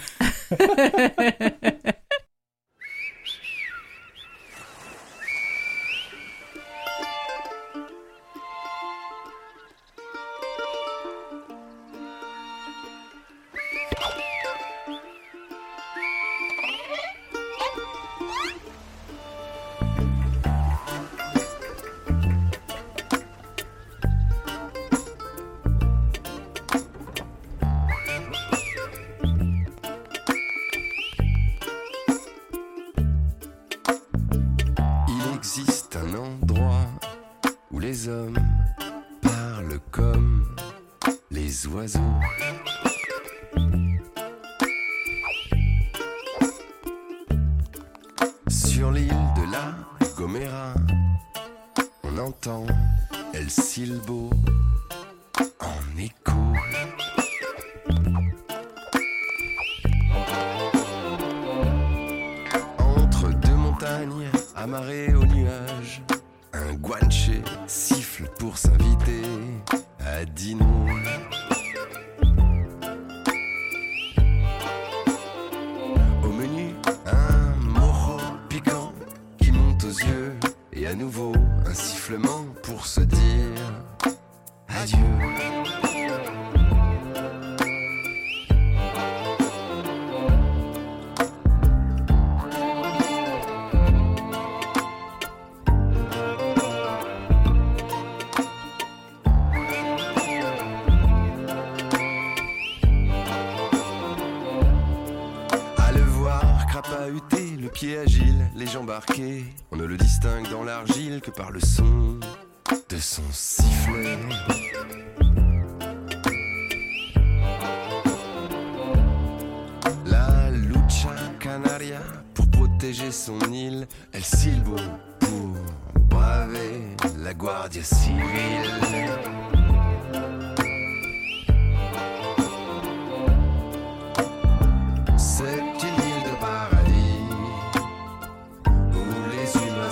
On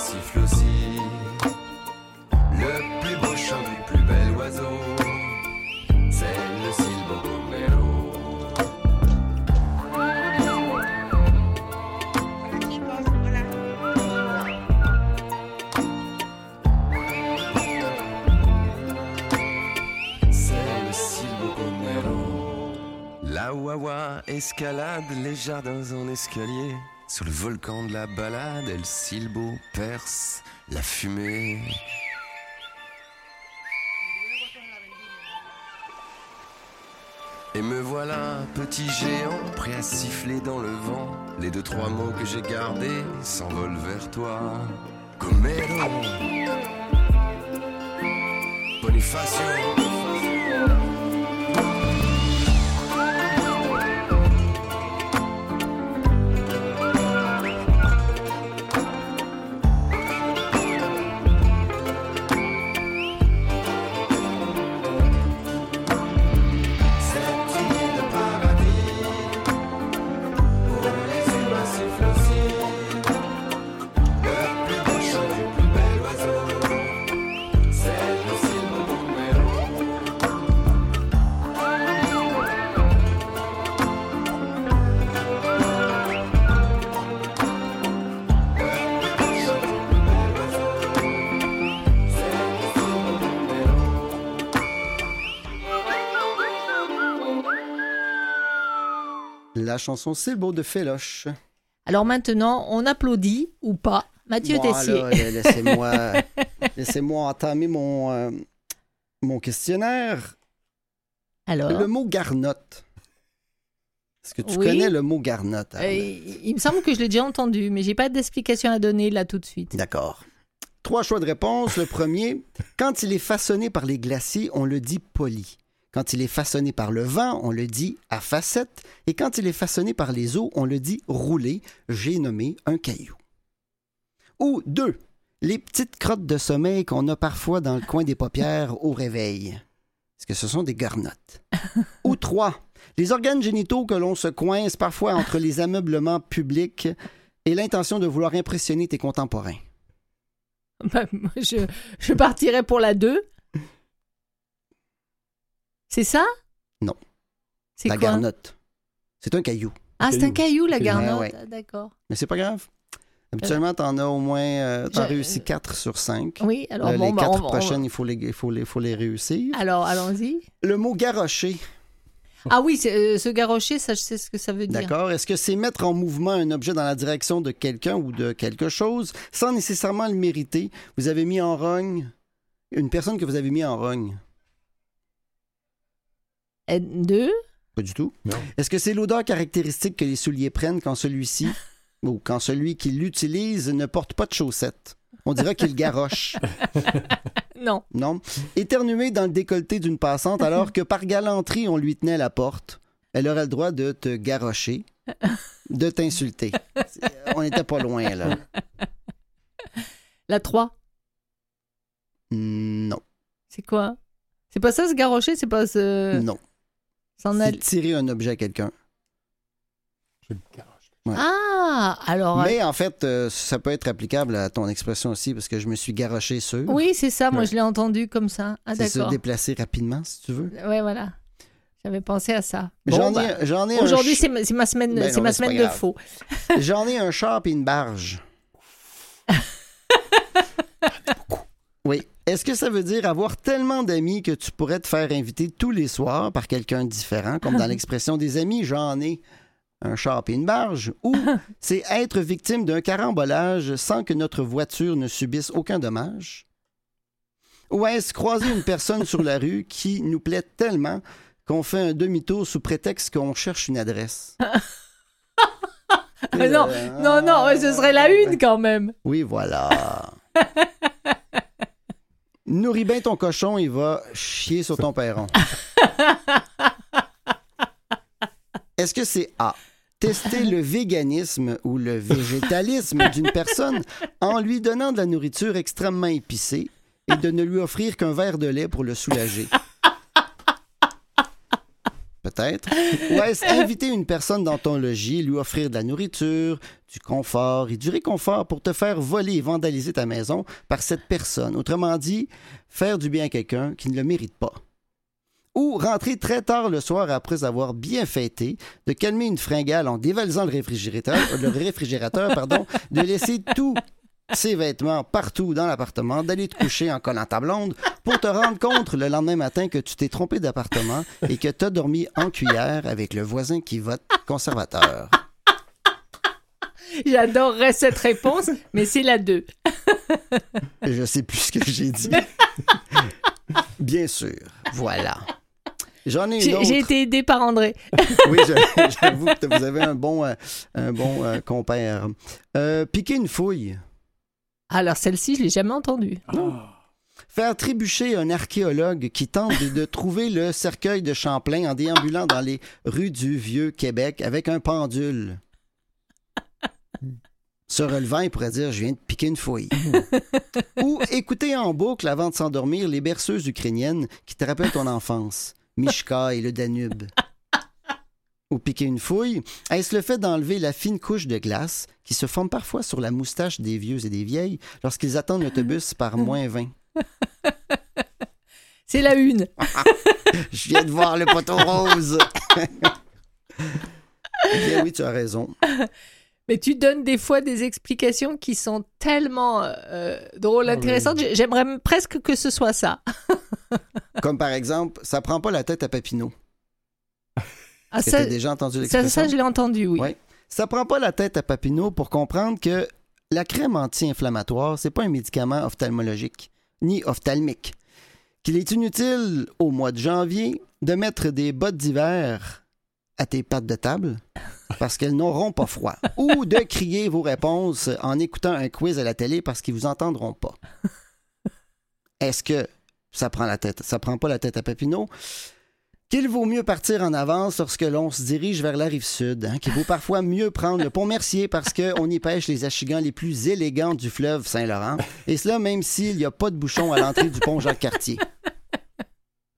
siffle aussi. Le plus beau chant du plus bel oiseau, c'est le silbo. La Wawa escalade les jardins en escalier. Sous le volcan de la balade, El Silbo perce la fumée. Et me voilà, petit géant, prêt à siffler dans le vent. Les deux, trois mots que j'ai gardés s'envolent vers toi. Comero. Bonifacio. La chanson C'est beau de Féloche. Alors maintenant, on applaudit ou pas Mathieu Tessier. Laissez-moi (laughs) laissez-moi entamer mon, euh, mon questionnaire. Alors, Le mot garnotte. Est-ce que tu Oui. connais le mot garnotte? euh, il me semble que je l'ai déjà entendu, mais j'ai pas d'explication à donner là tout de suite. D'accord. Trois choix de réponse. Le premier, quand il est façonné par les glaciers, on le dit poli. Quand il est façonné par le vent, on le dit à facettes. Et quand il est façonné par les eaux, on le dit roulé. J'ai nommé un caillou. Ou deux, les petites crottes de sommeil qu'on a parfois dans le coin des paupières au réveil. Est-ce que ce sont des garnottes? (laughs) Ou trois, les organes génitaux que l'on se coince parfois entre les ameublements publics et l'intention de vouloir impressionner tes contemporains. Moi, je, je partirais pour la 2. C'est ça? Non. C'est La quoi? garnotte. C'est un caillou. Ah, c'est un caillou, la garnotte. ouais. Ah, D'accord. Mais c'est pas grave. Habituellement, t'en as au moins. euh, t'en Je- réussis 4 sur 5. Oui, alors les bon, bah, 4 on va- on va- prochaines, il faut les, il faut les, faut les réussir. Alors, allons-y. Le mot garrocher, Ah oui, euh, se garrocher, ça, je sais ce que ça veut dire. d'accord? Est-ce que c'est mettre en mouvement un objet dans la direction de quelqu'un ou de quelque chose sans nécessairement le mériter? Vous avez mis en rogne une personne que vous avez mis en rogne. N2 Pas du tout. Non. Est-ce que c'est l'odeur caractéristique que les souliers prennent quand celui-ci (laughs) ou quand celui qui l'utilise ne porte pas de chaussettes? On dirait qu'il garoche. (laughs) Non. Non. Éternuer dans le décolleté d'une passante alors que par galanterie, on lui tenait la porte. Elle aurait le droit de te garrocher, de t'insulter. (laughs) On n'était pas loin, là. La 3, Non. c'est quoi? C'est pas ça, se garrocher C'est pas se... Non. S'en C'est aller... tirer un objet à quelqu'un. Je le garoche. Ah, alors... Mais en fait, euh, ça peut être applicable à ton expression aussi parce que je me suis garoché sur. Oui, c'est ça, moi Ouais. je l'ai entendu comme ça. Ah, c'est se d'accord. déplacer rapidement, si tu veux. Ouais, voilà. J'avais pensé à ça. Bon, J'en bah, ai, j'en ai un Aujourd'hui, ch- c'est ma, semaine, Ben non, ma semaine de faux. (laughs) J'en ai un char et une barge. (laughs) Oui. Est-ce que ça veut dire avoir tellement d'amis que tu pourrais te faire inviter tous les soirs par quelqu'un différent, comme dans (laughs) l'expression des amis, j'en ai un char et une barge, ou (laughs) c'est être victime d'un carambolage sans que notre voiture ne subisse aucun dommage? Ou est-ce croiser une personne sur la rue (laughs) qui nous plaît tellement qu'on fait un demi-tour sous prétexte qu'on cherche une adresse? Ah non, non, non, ouais, ce serait la une quand même. Oui, voilà. Nourris bien ton cochon, il va chier sur ton perron. (laughs) Est-ce que c'est A? Tester le véganisme ou le végétalisme (laughs) d'une personne en lui donnant de la nourriture extrêmement épicée et de ne lui offrir qu'un verre de lait pour le soulager? Peut-être. (laughs) Ou est-ce inviter une personne dans ton logis, lui offrir de la nourriture, du confort et du réconfort pour te faire voler et vandaliser ta maison par cette personne? Autrement dit, faire du bien à quelqu'un qui ne le mérite pas ou rentrer très tard le soir après avoir bien fêté, de calmer une fringale en dévalisant le réfrigérateur, le réfrigérateur (laughs) pardon, de laisser tous ses vêtements partout dans l'appartement, d'aller te coucher en collant ta blonde pour te rendre compte le lendemain matin que tu t'es trompé d'appartement et que tu as dormi en cuillère avec le voisin qui vote conservateur. J'adorerais cette réponse, mais c'est la 2. Je sais plus ce que j'ai dit. Bien sûr. Voilà. J'en ai une autre. J'ai été aidé par André. oui, j'avoue que vous avez un bon, euh, un bon euh, compère. Euh, piquer une fouille. Alors, celle-ci, je l'ai jamais entendue. Ah. Faire trébucher un archéologue qui tente de, de, (laughs) trouver le cercueil de Champlain en déambulant dans les rues du vieux Québec avec un pendule. Se relevant, il pourrait dire Je viens de piquer une fouille. (laughs) Ou écouter en boucle avant de s'endormir les berceuses ukrainiennes qui te rappellent ton enfance. Mishka et le Danube. Ou piquer une fouille, est-ce le fait d'enlever la fine couche de glace qui se forme parfois sur la moustache des vieux et des vieilles lorsqu'ils attendent l'autobus par moins 20? (laughs) C'est la une. (laughs) Je viens de voir le poteau rose. (laughs) Bien oui, tu as raison. Mais tu donnes des fois des explications qui sont tellement euh, drôles, intéressantes. J'aimerais presque que ce soit ça. Comme par exemple, ça prend pas la tête à Papineau. Ah, ça, déjà entendu l'expression? Ça, ça je l'ai entendu, oui. oui. Ça prend pas la tête à Papineau pour comprendre que la crème anti-inflammatoire, c'est pas un médicament ophtalmologique, ni ophtalmique. Qu'il est inutile, au mois de janvier, de mettre des bottes d'hiver à tes pattes de table parce qu'elles n'auront pas froid. (laughs) Ou de crier vos réponses en écoutant un quiz à la télé parce qu'ils vous entendront pas. Est-ce que ça prend la tête. Ça prend pas la tête à Papineau? Qu'il vaut mieux partir en avance lorsque l'on se dirige vers la rive sud, hein, qu'il vaut parfois mieux prendre le pont Mercier parce qu'on y pêche les achigans les plus élégants du fleuve Saint-Laurent, et cela même s'il n'y a pas de bouchon à l'entrée du pont Jacques-Cartier.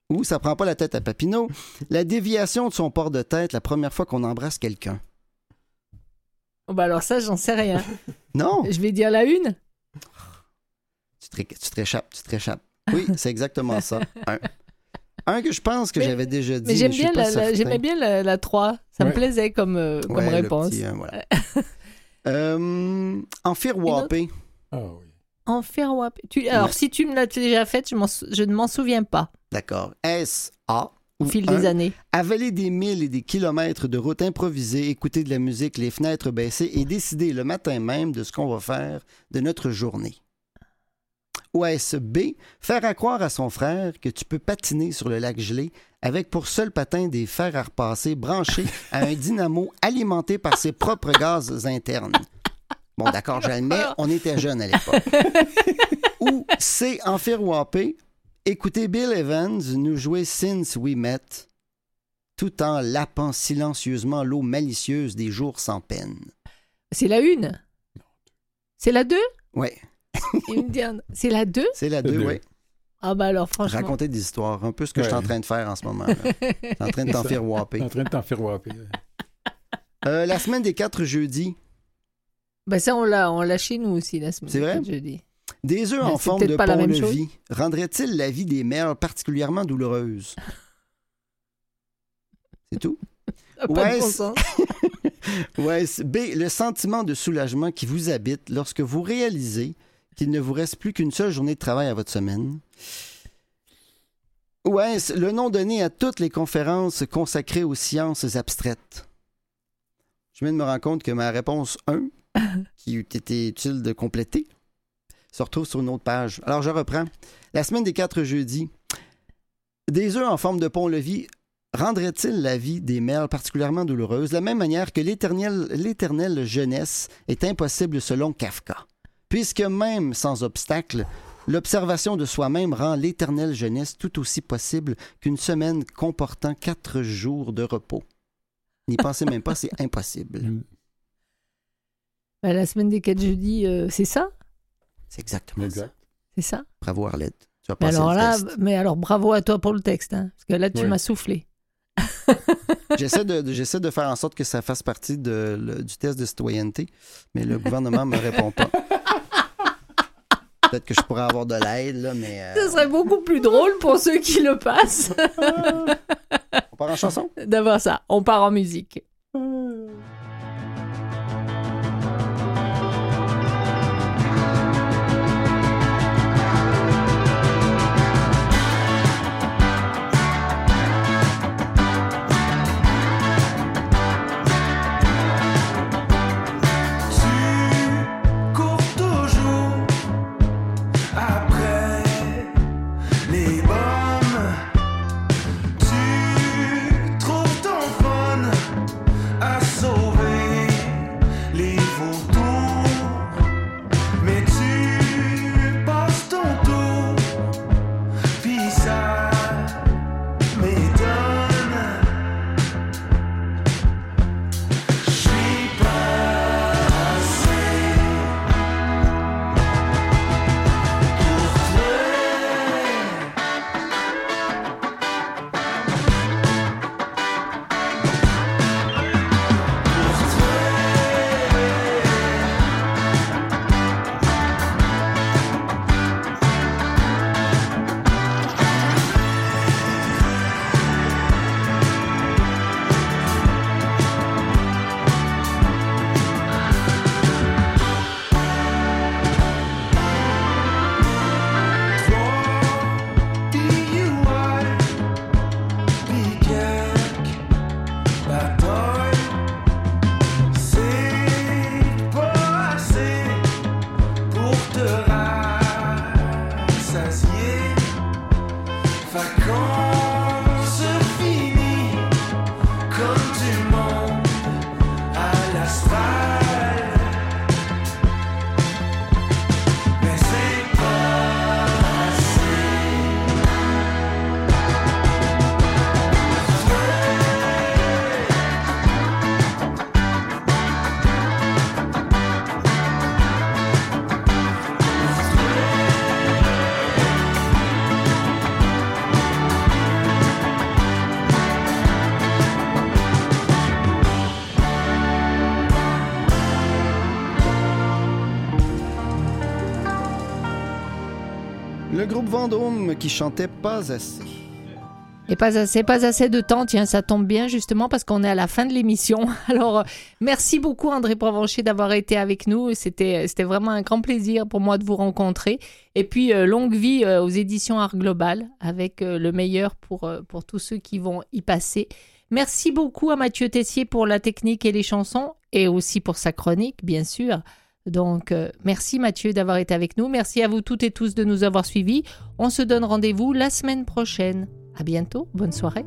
Ou ça prend pas la tête à Papineau, la déviation de son port de tête la première fois qu'on embrasse quelqu'un. Oh bah alors ça, j'en sais rien. non. Je vais dire la une. Tu te réchappes, tu te réchappes. Oui, c'est exactement ça. Un. Que je pense que j'avais déjà dit. Mais j'aime bien, la, j'aimais bien la, 3. Ça me plaisait comme, euh, comme réponse. Petit, voilà. (laughs) euh, en firwapé. Ah oui. En Tu... Alors, si tu me l'as déjà faite, je, je ne m'en souviens pas. D'accord. S-A. Au fil des années. Avaler des milles et des kilomètres de route improvisée, écouter de la musique, les fenêtres baissées et décider le matin même de ce qu'on va faire de notre journée. Ou est-ce B, faire à croire à son frère que tu peux patiner sur le lac gelé avec pour seul patin des fers à repasser branchés à un dynamo alimenté par ses propres gaz internes? Bon, d'accord, j'admets, on était jeunes à l'époque. (laughs) Ou C, en faire wapper, écouter Bill Evans nous jouer Since We Met, tout en lapant silencieusement l'eau malicieuse des jours sans peine. C'est la une? C'est la deux? Oui. C'est la 2? C'est la 2, oui. Ah ben alors, franchement. Raconter des histoires, un peu ce que je suis en train de faire en ce moment. Je (laughs) en train de t'en faire wapper. en train de t'en faire wapper. Euh, la semaine des quatre jeudis. Ben ça, on l'a, on l'a chez nous aussi, la semaine des quatre jeudis. Des œufs en forme de pont-levis rendraient-ils la vie des mères particulièrement douloureuse? (laughs) C'est tout? De ouais, (laughs) B, le sentiment de soulagement qui vous habite lorsque vous réalisez qu'il ne vous reste plus qu'une seule journée de travail à votre semaine. Ou est-ce le nom donné à toutes les conférences consacrées aux sciences abstraites? Je viens de me rendre compte que ma réponse 1, (laughs) qui eût été utile de compléter, se retrouve sur une autre page. Alors je reprends. La semaine des quatre jeudis. Des œufs en forme de pont-levis rendrait-il la vie des mères particulièrement douloureuse, de la même manière que l'éternelle jeunesse est impossible selon Kafka? Puisque même sans obstacle, l'observation de soi-même rend l'éternelle jeunesse tout aussi possible qu'une semaine comportant quatre jours de repos. N'y pensez même pas, c'est impossible. Mm. Ben, la semaine des quatre jeudis, euh, c'est ça? C'est exactement ça. C'est ça? Bravo Arlette. Tu as mais alors là, mais alors bravo à toi pour le texte, hein, parce que là tu m'as soufflé. (laughs) j'essaie, de, j'essaie de faire en sorte que ça fasse partie de, du test de citoyenneté, mais le gouvernement ne me répond pas. Peut-être que je pourrais avoir de l'aide, là, mais. Euh, Ce serait beaucoup plus drôle pour ceux qui le passent. On part en chanson? D'avoir ça. On part en musique. Vendôme qui chantait Pas assez. Et pas assez, pas assez de temps, tiens, ça tombe bien justement parce qu'on est à la fin de l'émission. (laughs) Alors, merci beaucoup André Provencher d'avoir été avec nous. C'était, c'était vraiment un grand plaisir pour moi de vous rencontrer. Et puis, euh, longue vie euh, aux éditions Art Global avec euh, le meilleur pour tous ceux qui vont y passer. Merci beaucoup à Mathieu Tessier pour la technique et les chansons et aussi pour sa chronique, bien sûr. Donc, euh, merci Mathieu d'avoir été avec nous. Merci à vous toutes et tous de nous avoir suivis. On se donne rendez-vous la semaine prochaine. À bientôt. Bonne soirée.